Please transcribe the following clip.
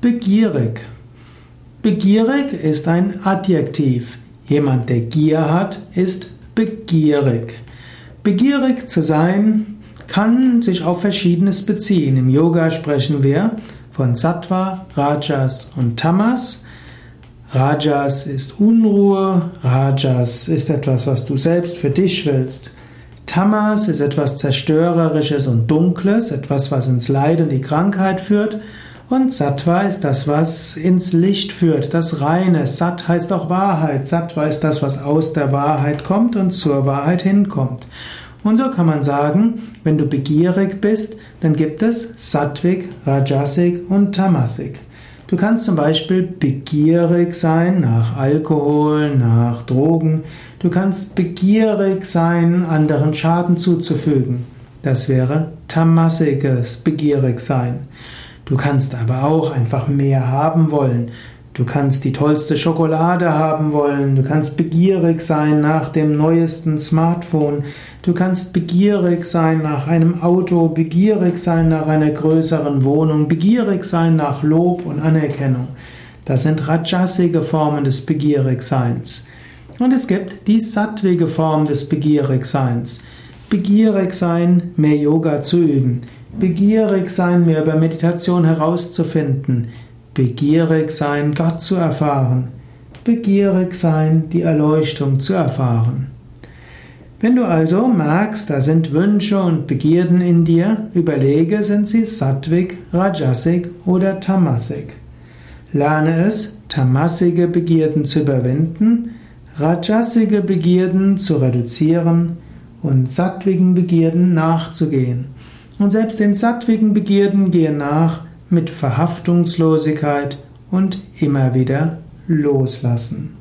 Begierig. Begierig ist ein Adjektiv. Jemand, der Gier hat, ist begierig. Begierig zu sein kann sich auf Verschiedenes beziehen. Im Yoga sprechen wir von Sattva, Rajas und Tamas. Rajas ist Unruhe, Rajas ist etwas, was du selbst für dich willst. Tamas ist etwas Zerstörerisches und Dunkles, etwas, was ins Leid und die Krankheit führt. Und Sattva ist das, was ins Licht führt, das Reine. Sat heißt auch Wahrheit. Sattva ist das, was aus der Wahrheit kommt und zur Wahrheit hinkommt. Und so kann man sagen, wenn du begierig bist, dann gibt es Sattvik, Rajasik und Tamasik. Du kannst zum Beispiel begierig sein nach Alkohol, nach Drogen. Du kannst begierig sein, anderen Schaden zuzufügen. Das wäre tamasiges begierig sein. Du kannst aber auch einfach mehr haben wollen. Du kannst die tollste Schokolade haben wollen, du kannst begierig sein nach dem neuesten Smartphone, du kannst begierig sein nach einem Auto, begierig sein nach einer größeren Wohnung, begierig sein nach Lob und Anerkennung. Das sind rajasige Formen des Begierigseins. Und es gibt die sattwige Form des Begierigseins. Begierig sein, mehr Yoga zu üben. Begierig sein, mehr über Meditation herauszufinden Begierig sein, Gott zu erfahren. Begierig sein, die Erleuchtung zu erfahren. Wenn du also merkst, da sind Wünsche und Begierden in dir, überlege, sind sie Sattvik, Rajasik oder Tamasik. Lerne es, tamasige Begierden zu überwinden, rajasige Begierden zu reduzieren und sattwigen Begierden nachzugehen. Und selbst den sattwigen Begierden gehe nach, mit Verhaftungslosigkeit und immer wieder loslassen.